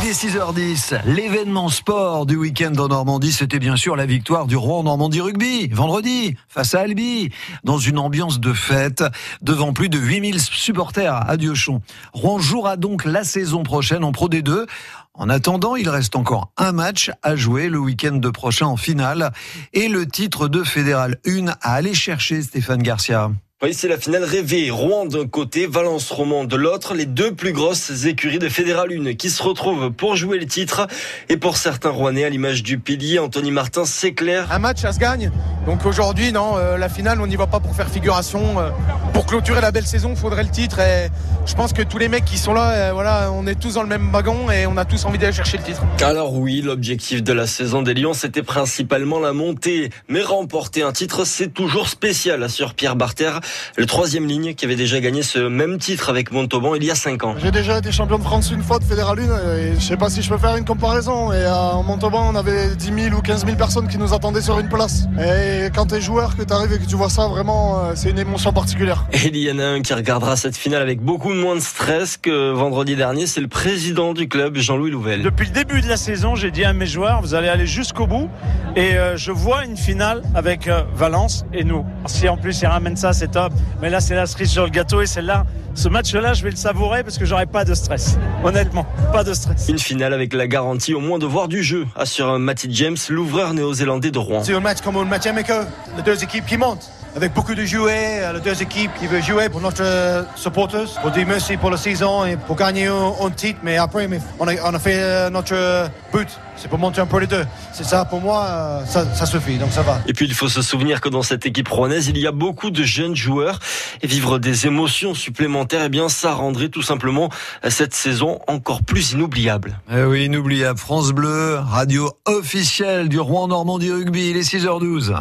Il est 6h10. L'événement sport du week-end en Normandie, c'était bien sûr la victoire du Rouen Normandie Rugby, vendredi, face à Albi, dans une ambiance de fête, devant plus de 8000 supporters à Diochon. Rouen jouera donc la saison prochaine en Pro D2. En attendant, il reste encore un match à jouer le week-end de prochain en finale et le titre de Fédéral 1 à aller chercher Stéphane Garcia. Oui, c'est la finale rêvée. Rouen d'un côté, Valence Romand de l'autre. Les deux plus grosses écuries de Fédéral 1 qui se retrouvent pour jouer le titre. Et pour certains Rouennais, à l'image du pilier, Anthony Martin, c'est clair. Un match, ça se gagne. Donc aujourd'hui, non, euh, la finale, on n'y va pas pour faire figuration. Euh, pour clôturer la belle saison, il faudrait le titre. Et je pense que tous les mecs qui sont là, euh, voilà, on est tous dans le même wagon et on a tous envie d'aller chercher le titre. Alors oui, l'objectif de la saison des Lions, c'était principalement la montée. Mais remporter un titre, c'est toujours spécial, assure Pierre Barter le troisième ligne qui avait déjà gagné ce même titre avec Montauban il y a 5 ans. J'ai déjà été champion de France une fois de Fédéral 1 et je sais pas si je peux faire une comparaison. Et à Montauban, on avait 10 000 ou 15 000 personnes qui nous attendaient sur une place. Et quand tu es joueur, que tu arrives et que tu vois ça, vraiment, euh, c'est une émotion particulière. Et il y en a un qui regardera cette finale avec beaucoup moins de stress que vendredi dernier. C'est le président du club, Jean-Louis Louvel. Depuis le début de la saison, j'ai dit à mes joueurs, vous allez aller jusqu'au bout. Et euh, je vois une finale avec euh, Valence et nous. Si en plus ils ramènent ça, c'est top. Mais là, c'est la cerise sur le gâteau et celle-là, ce match-là, je vais le savourer parce que j'aurai pas de stress. Honnêtement, pas de stress. Une finale avec la garantie au moins de voir du jeu, assure Matty James, l'ouvreur néo-zélandais de Rouen. C'est un match comme un match amical. Les deux équipes qui montent avec beaucoup de jouets, les deux équipes qui veulent jouer pour notre euh, supporters, pour dire merci pour la saison et pour gagner un, titre. Mais après, on a, on a fait euh, notre but. C'est pour monter un peu les deux. C'est ça, pour moi, euh, ça, ça, suffit, donc ça va. Et puis, il faut se souvenir que dans cette équipe rouennaise, il y a beaucoup de jeunes joueurs. Et vivre des émotions supplémentaires, eh bien, ça rendrait tout simplement cette saison encore plus inoubliable. Eh oui, inoubliable. France Bleu, radio officielle du Rouen Normandie Rugby. Il est 6h12.